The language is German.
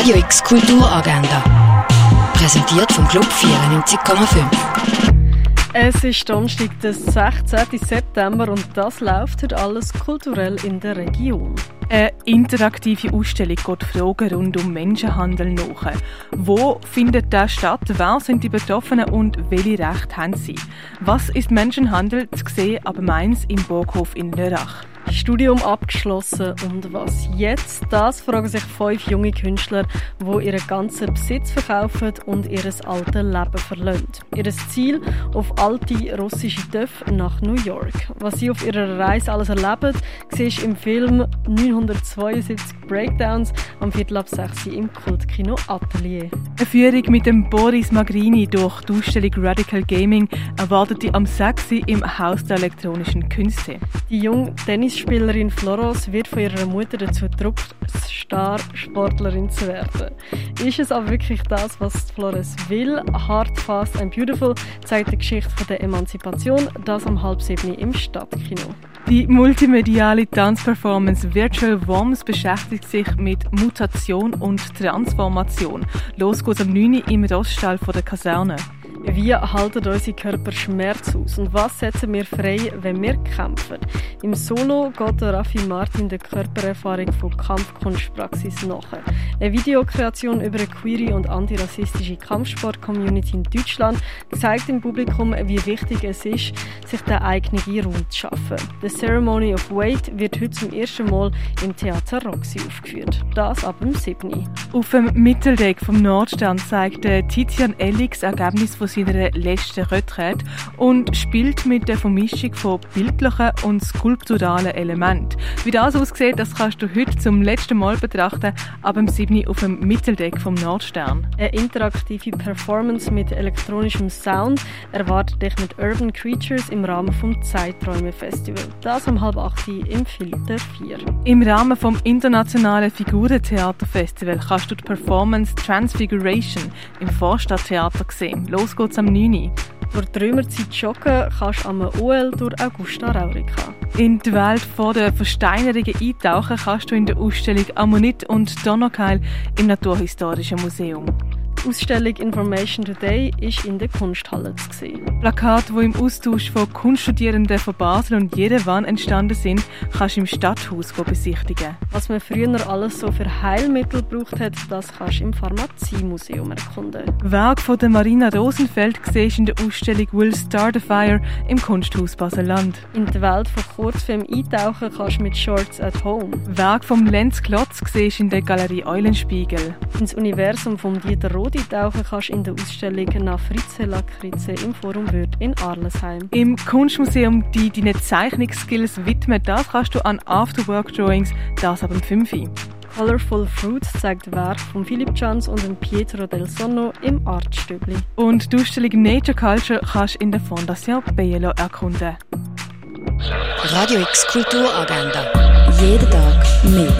Radio X Kulturagenda. Präsentiert vom Club 94,5. Es ist Donnerstag, der 16. September und das läuft heute alles kulturell in der Region. Eine interaktive Ausstellung geht Fragen rund um Menschenhandel nach. Wo findet das statt? Wer sind die Betroffenen und welche Rechte haben sie? Was ist Menschenhandel zu sehen ab Mainz im Burghof in Lörrach? Studium abgeschlossen und was jetzt? Das fragen sich fünf junge Künstler, die ihren ganzen Besitz verkaufen und ihr altes Leben verlassen. Ihr Ziel auf alte russische Dörfer nach New York. Was sie auf ihrer Reise alles erleben, siehst im Film 972 Breakdowns am Viertel ab 6 im Kultkino Atelier. Eine Führung mit dem Boris Magrini durch die Ausstellung Radical Gaming erwartet die am 6 im Haus der elektronischen Künste. Die junge Tennisspielerin Floros wird von ihrer Mutter dazu gedrückt, Star-Sportlerin zu werden. Ist es aber wirklich das, was Flores will? Hard, Fast and Beautiful zeigt die Geschichte von der Emanzipation, das am halb sieben im Stadtkino. Die multimediale Tanzperformance Virtual Worms beschäftigt sich mit Mutation und Transformation. Los geht's am 9. im Roststall der Kaserne. Wie halten unsere Körper Schmerz aus und was setzen wir frei, wenn wir kämpfen? Im Solo geht Raffi Martin der Körpererfahrung von Kampfkunstpraxis nach. Eine Videokreation über eine queere und antirassistische Kampfsport-Community in Deutschland zeigt dem Publikum, wie wichtig es ist, sich den eigenen Raum zu schaffen. The Ceremony of Weight wird heute zum ersten Mal im Theater Roxy aufgeführt. Das ab dem 7. Auf dem Mitteldeck vom Nordstern zeigt Tizian Ellix Ergebnis von seiner letzten Retraite und spielt mit der Vermischung von bildlichen und skulpturalen Elementen. Wie das aussieht, das kannst du heute zum letzten Mal betrachten, ab dem 7. auf dem Mitteldeck vom Nordstern. Eine interaktive Performance mit elektronischem Sound erwartet dich mit Urban Creatures im Rahmen vom Zeiträume Festival. Das um halb 8 im Filter 4. Im Rahmen vom internationalen Figurentheaterfestival kannst du die Performance Transfiguration im Vorstadttheater sehen. Los geht's am 9. Durch die Römerzeit joggen kannst du am OL durch Augusta Raurica. In die Welt vor der Versteinerungen eintauchen kannst du in der Ausstellung Ammonit und Donnerkeil im Naturhistorischen Museum. Die Ausstellung Information Today ist in der Kunsthalle zu sehen. Plakate, die im Austausch von Kunststudierenden von Basel und Jerewan entstanden sind, kannst du im Stadthaus besichtigen. Was man früher alles so für Heilmittel gebraucht hat, das kannst du im Pharmaziemuseum erkunden. Werk von der Marina Rosenfeld siehst in der Ausstellung Will Start a Fire im Kunsthaus Basel-Land. In die Welt von Kurzfilm eintauchen kannst du mit Shorts at Home. Werk vom Lenz Klotz siehst in der Galerie Eulenspiegel. Ins Universum von Dieter Roth Mode tauchen kannst in der Ausstellung nach Fritze Lakritze im Forum Würth in Arlesheim. Im Kunstmuseum, die deine Zeichnungsskills widmet, das kannst du an Afterwork-Drawings, das ab dem 5. Colorful Fruits zeigt Werk von Philipp Jans und Pietro del Sonno im Artstübli. Und die Ausstellung Nature Culture kannst du in der Fondation Bielo erkunden. Radio X Kulturagenda. Jeden Tag mehr.